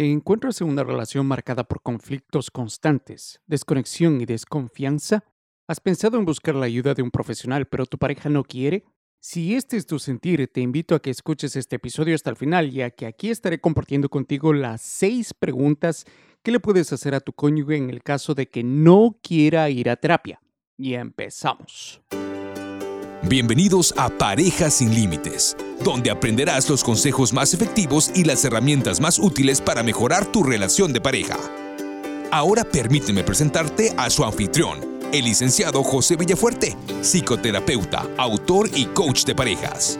¿Te encuentras en una relación marcada por conflictos constantes, desconexión y desconfianza? ¿Has pensado en buscar la ayuda de un profesional pero tu pareja no quiere? Si este es tu sentir, te invito a que escuches este episodio hasta el final, ya que aquí estaré compartiendo contigo las seis preguntas que le puedes hacer a tu cónyuge en el caso de que no quiera ir a terapia. Y empezamos. Bienvenidos a Parejas sin Límites, donde aprenderás los consejos más efectivos y las herramientas más útiles para mejorar tu relación de pareja. Ahora permíteme presentarte a su anfitrión, el licenciado José Villafuerte, psicoterapeuta, autor y coach de parejas.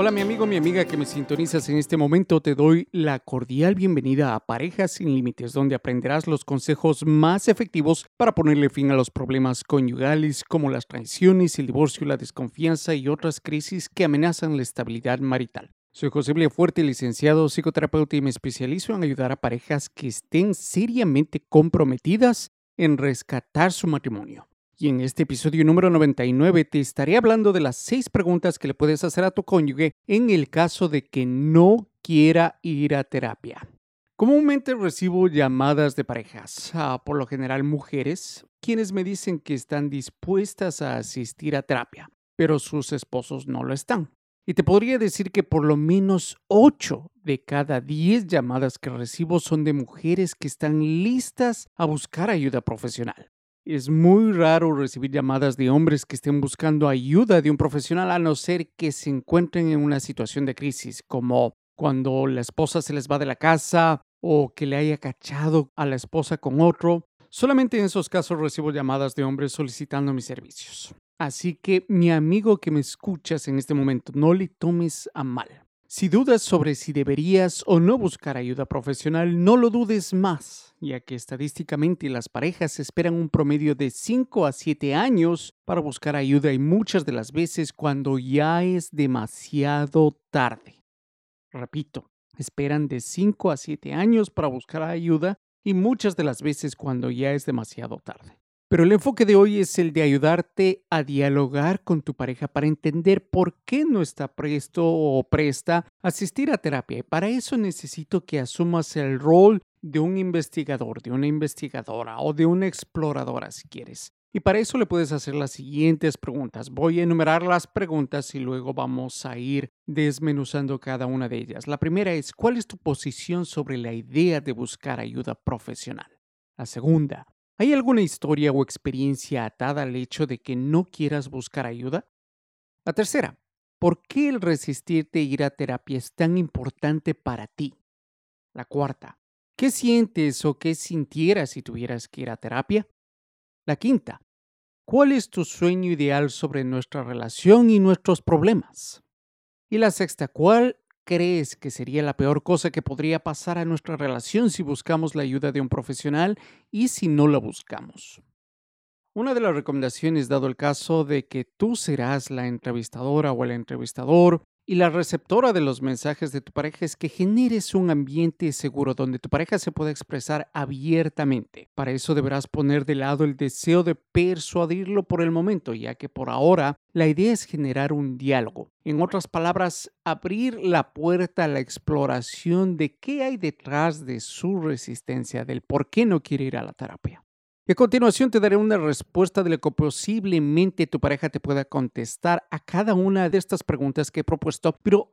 Hola mi amigo, mi amiga que me sintonizas en este momento, te doy la cordial bienvenida a Parejas sin Límites, donde aprenderás los consejos más efectivos para ponerle fin a los problemas conyugales como las traiciones, el divorcio, la desconfianza y otras crisis que amenazan la estabilidad marital. Soy José Fuerte, licenciado psicoterapeuta y me especializo en ayudar a parejas que estén seriamente comprometidas en rescatar su matrimonio. Y en este episodio número 99 te estaré hablando de las seis preguntas que le puedes hacer a tu cónyuge en el caso de que no quiera ir a terapia. Comúnmente recibo llamadas de parejas, por lo general mujeres, quienes me dicen que están dispuestas a asistir a terapia, pero sus esposos no lo están. Y te podría decir que por lo menos 8 de cada 10 llamadas que recibo son de mujeres que están listas a buscar ayuda profesional. Es muy raro recibir llamadas de hombres que estén buscando ayuda de un profesional a no ser que se encuentren en una situación de crisis, como cuando la esposa se les va de la casa o que le haya cachado a la esposa con otro. Solamente en esos casos recibo llamadas de hombres solicitando mis servicios. Así que mi amigo que me escuchas en este momento, no le tomes a mal. Si dudas sobre si deberías o no buscar ayuda profesional, no lo dudes más, ya que estadísticamente las parejas esperan un promedio de 5 a 7 años para buscar ayuda y muchas de las veces cuando ya es demasiado tarde. Repito, esperan de 5 a 7 años para buscar ayuda y muchas de las veces cuando ya es demasiado tarde. Pero el enfoque de hoy es el de ayudarte a dialogar con tu pareja para entender por qué no está presto o presta a asistir a terapia. Y para eso necesito que asumas el rol de un investigador, de una investigadora o de una exploradora si quieres. Y para eso le puedes hacer las siguientes preguntas. Voy a enumerar las preguntas y luego vamos a ir desmenuzando cada una de ellas. La primera es, ¿cuál es tu posición sobre la idea de buscar ayuda profesional? La segunda, ¿Hay alguna historia o experiencia atada al hecho de que no quieras buscar ayuda? La tercera, ¿por qué el resistirte a ir a terapia es tan importante para ti? La cuarta, ¿qué sientes o qué sintieras si tuvieras que ir a terapia? La quinta, ¿cuál es tu sueño ideal sobre nuestra relación y nuestros problemas? Y la sexta, ¿cuál crees que sería la peor cosa que podría pasar a nuestra relación si buscamos la ayuda de un profesional y si no la buscamos? Una de las recomendaciones, dado el caso de que tú serás la entrevistadora o el entrevistador, y la receptora de los mensajes de tu pareja es que generes un ambiente seguro donde tu pareja se pueda expresar abiertamente. Para eso deberás poner de lado el deseo de persuadirlo por el momento, ya que por ahora la idea es generar un diálogo. En otras palabras, abrir la puerta a la exploración de qué hay detrás de su resistencia, del por qué no quiere ir a la terapia. Y a continuación te daré una respuesta de lo que posiblemente tu pareja te pueda contestar a cada una de estas preguntas que he propuesto, pero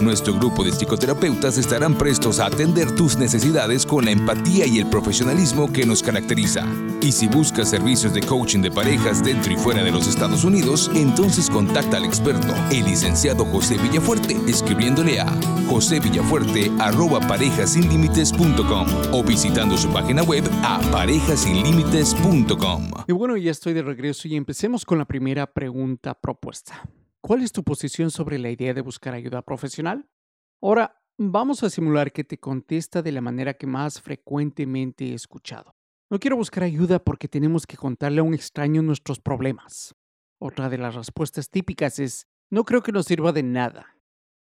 Nuestro grupo de psicoterapeutas estarán prestos a atender tus necesidades con la empatía y el profesionalismo que nos caracteriza. Y si buscas servicios de coaching de parejas dentro y fuera de los Estados Unidos, entonces contacta al experto, el licenciado José Villafuerte, escribiéndole a josevillafuerte@parejasinlimites.com o visitando su página web a parejasinlimites.com. Y bueno, ya estoy de regreso y empecemos con la primera pregunta propuesta. ¿Cuál es tu posición sobre la idea de buscar ayuda profesional? Ahora, vamos a simular que te contesta de la manera que más frecuentemente he escuchado. No quiero buscar ayuda porque tenemos que contarle a un extraño nuestros problemas. Otra de las respuestas típicas es, no creo que nos sirva de nada.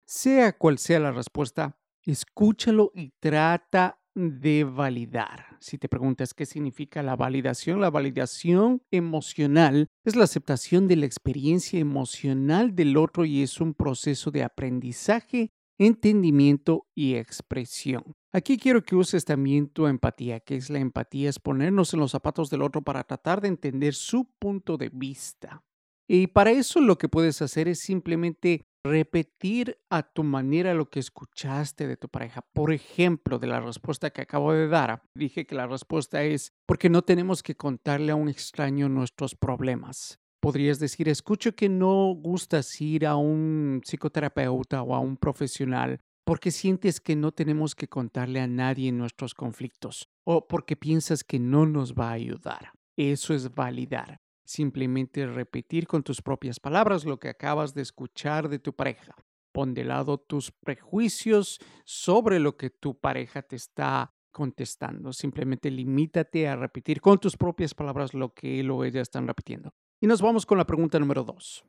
Sea cual sea la respuesta, escúchalo y trata de validar. Si te preguntas qué significa la validación, la validación emocional es la aceptación de la experiencia emocional del otro y es un proceso de aprendizaje, entendimiento y expresión. Aquí quiero que uses también tu empatía. ¿Qué es la empatía? Es ponernos en los zapatos del otro para tratar de entender su punto de vista. Y para eso lo que puedes hacer es simplemente repetir a tu manera lo que escuchaste de tu pareja. Por ejemplo, de la respuesta que acabo de dar, dije que la respuesta es porque no tenemos que contarle a un extraño nuestros problemas. Podrías decir, escucho que no gustas ir a un psicoterapeuta o a un profesional porque sientes que no tenemos que contarle a nadie nuestros conflictos o porque piensas que no nos va a ayudar. Eso es validar simplemente repetir con tus propias palabras lo que acabas de escuchar de tu pareja. Pon de lado tus prejuicios sobre lo que tu pareja te está contestando. Simplemente limítate a repetir con tus propias palabras lo que él o ella están repitiendo. Y nos vamos con la pregunta número dos.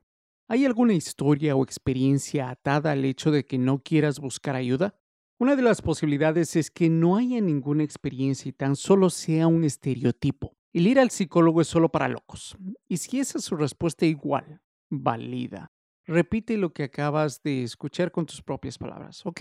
¿Hay alguna historia o experiencia atada al hecho de que no quieras buscar ayuda? Una de las posibilidades es que no haya ninguna experiencia y tan solo sea un estereotipo. El ir al psicólogo es solo para locos. Y si esa es su respuesta igual, válida. Repite lo que acabas de escuchar con tus propias palabras. Ok,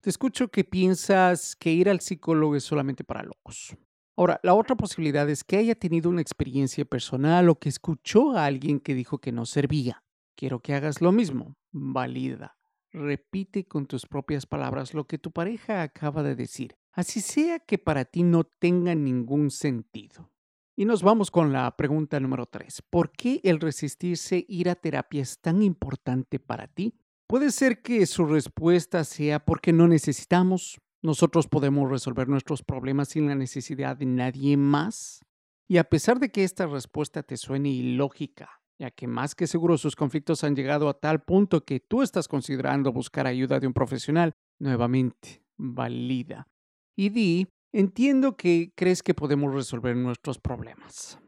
te escucho que piensas que ir al psicólogo es solamente para locos. Ahora, la otra posibilidad es que haya tenido una experiencia personal o que escuchó a alguien que dijo que no servía. Quiero que hagas lo mismo. Valida. Repite con tus propias palabras lo que tu pareja acaba de decir, así sea que para ti no tenga ningún sentido. Y nos vamos con la pregunta número tres. ¿Por qué el resistirse ir a terapia es tan importante para ti? Puede ser que su respuesta sea porque no necesitamos. Nosotros podemos resolver nuestros problemas sin la necesidad de nadie más. Y a pesar de que esta respuesta te suene ilógica, ya que más que seguro sus conflictos han llegado a tal punto que tú estás considerando buscar ayuda de un profesional, nuevamente, valida. Y di Entiendo que crees que podemos resolver nuestros problemas.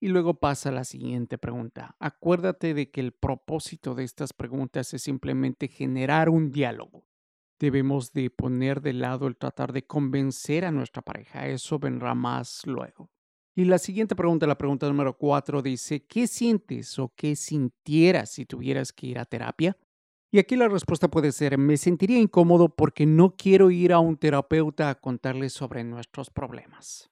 Y luego pasa la siguiente pregunta. Acuérdate de que el propósito de estas preguntas es simplemente generar un diálogo. Debemos de poner de lado el tratar de convencer a nuestra pareja. Eso vendrá más luego. Y la siguiente pregunta, la pregunta número cuatro, dice, ¿qué sientes o qué sintieras si tuvieras que ir a terapia? Y aquí la respuesta puede ser, me sentiría incómodo porque no quiero ir a un terapeuta a contarle sobre nuestros problemas.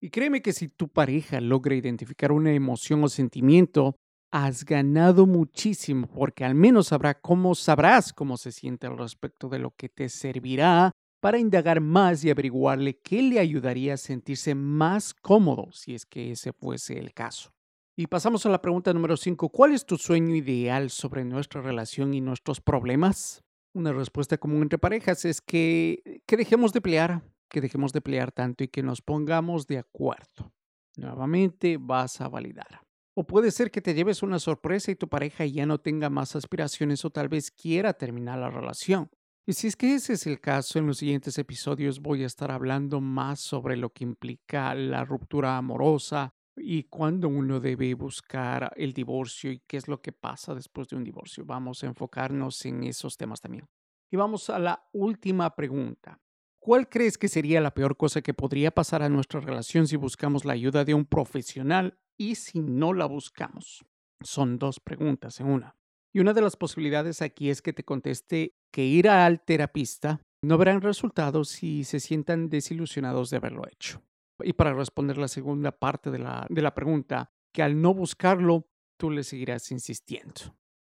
Y créeme que si tu pareja logra identificar una emoción o sentimiento, has ganado muchísimo porque al menos sabrá cómo sabrás cómo se siente al respecto de lo que te servirá para indagar más y averiguarle qué le ayudaría a sentirse más cómodo si es que ese fuese el caso. Y pasamos a la pregunta número 5. ¿Cuál es tu sueño ideal sobre nuestra relación y nuestros problemas? Una respuesta común entre parejas es que, que dejemos de pelear, que dejemos de pelear tanto y que nos pongamos de acuerdo. Nuevamente vas a validar. O puede ser que te lleves una sorpresa y tu pareja ya no tenga más aspiraciones o tal vez quiera terminar la relación. Y si es que ese es el caso, en los siguientes episodios voy a estar hablando más sobre lo que implica la ruptura amorosa, y cuándo uno debe buscar el divorcio y qué es lo que pasa después de un divorcio. Vamos a enfocarnos en esos temas también. Y vamos a la última pregunta. ¿Cuál crees que sería la peor cosa que podría pasar a nuestra relación si buscamos la ayuda de un profesional y si no la buscamos? Son dos preguntas en una. Y una de las posibilidades aquí es que te conteste que ir al terapista no verán resultados si se sientan desilusionados de haberlo hecho. Y para responder la segunda parte de la, de la pregunta, que al no buscarlo, tú le seguirás insistiendo.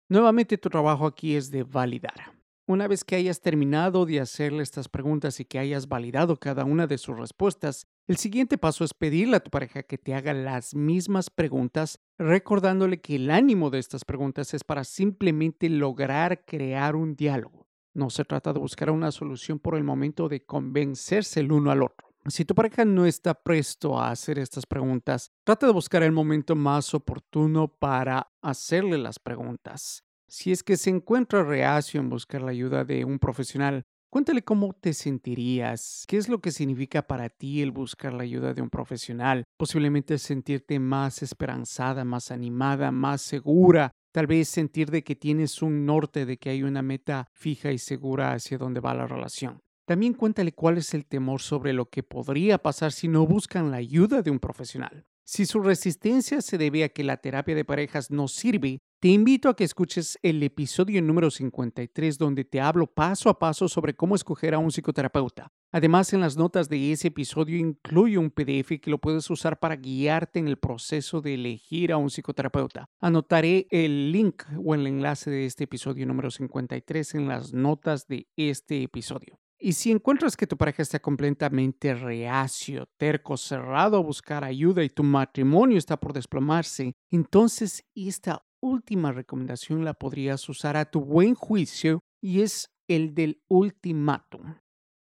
Nuevamente tu trabajo aquí es de validar. Una vez que hayas terminado de hacerle estas preguntas y que hayas validado cada una de sus respuestas, el siguiente paso es pedirle a tu pareja que te haga las mismas preguntas, recordándole que el ánimo de estas preguntas es para simplemente lograr crear un diálogo. No se trata de buscar una solución por el momento de convencerse el uno al otro. Si tu pareja no está presto a hacer estas preguntas, trata de buscar el momento más oportuno para hacerle las preguntas. Si es que se encuentra reacio en buscar la ayuda de un profesional, Cuéntale cómo te sentirías, qué es lo que significa para ti el buscar la ayuda de un profesional. Posiblemente sentirte más esperanzada, más animada, más segura. Tal vez sentir de que tienes un norte, de que hay una meta fija y segura hacia dónde va la relación. También cuéntale cuál es el temor sobre lo que podría pasar si no buscan la ayuda de un profesional. Si su resistencia se debe a que la terapia de parejas no sirve, te invito a que escuches el episodio número 53 donde te hablo paso a paso sobre cómo escoger a un psicoterapeuta. Además, en las notas de ese episodio incluye un PDF que lo puedes usar para guiarte en el proceso de elegir a un psicoterapeuta. Anotaré el link o el enlace de este episodio número 53 en las notas de este episodio. Y si encuentras que tu pareja está completamente reacio, terco, cerrado a buscar ayuda y tu matrimonio está por desplomarse, entonces esta última recomendación la podrías usar a tu buen juicio y es el del ultimátum,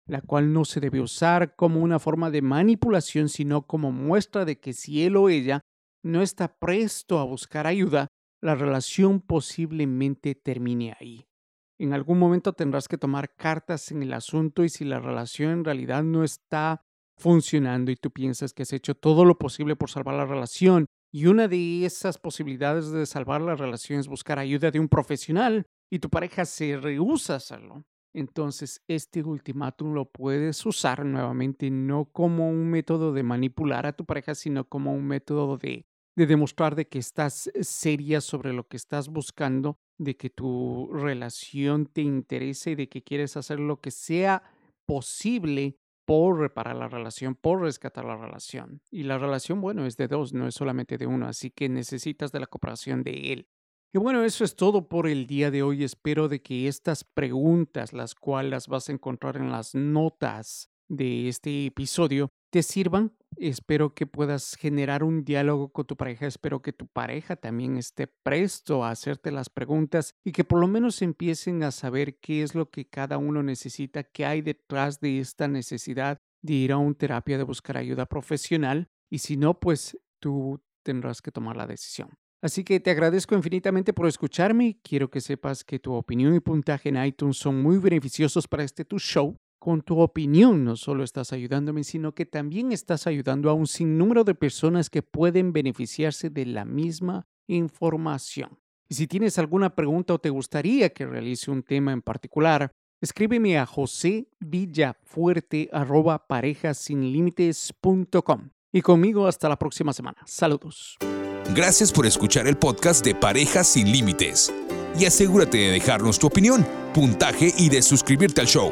la cual no se debe usar como una forma de manipulación, sino como muestra de que si él o ella no está presto a buscar ayuda, la relación posiblemente termine ahí. En algún momento tendrás que tomar cartas en el asunto y si la relación en realidad no está funcionando y tú piensas que has hecho todo lo posible por salvar la relación y una de esas posibilidades de salvar la relación es buscar ayuda de un profesional y tu pareja se rehúsa a hacerlo, entonces este ultimátum lo puedes usar nuevamente no como un método de manipular a tu pareja, sino como un método de, de demostrar de que estás seria sobre lo que estás buscando de que tu relación te interese y de que quieres hacer lo que sea posible por reparar la relación, por rescatar la relación. Y la relación, bueno, es de dos, no es solamente de uno, así que necesitas de la cooperación de él. Y bueno, eso es todo por el día de hoy. Espero de que estas preguntas, las cuales vas a encontrar en las notas de este episodio, te sirvan. Espero que puedas generar un diálogo con tu pareja. Espero que tu pareja también esté presto a hacerte las preguntas y que por lo menos empiecen a saber qué es lo que cada uno necesita, qué hay detrás de esta necesidad de ir a una terapia, de buscar ayuda profesional. Y si no, pues tú tendrás que tomar la decisión. Así que te agradezco infinitamente por escucharme. Quiero que sepas que tu opinión y puntaje en iTunes son muy beneficiosos para este tu show con tu opinión no solo estás ayudándome, sino que también estás ayudando a un sinnúmero de personas que pueden beneficiarse de la misma información. Y si tienes alguna pregunta o te gustaría que realice un tema en particular, escríbeme a josevillafuerte.parejasinlimites.com. Y conmigo hasta la próxima semana. Saludos. Gracias por escuchar el podcast de Parejas sin Límites. Y asegúrate de dejarnos tu opinión, puntaje y de suscribirte al show.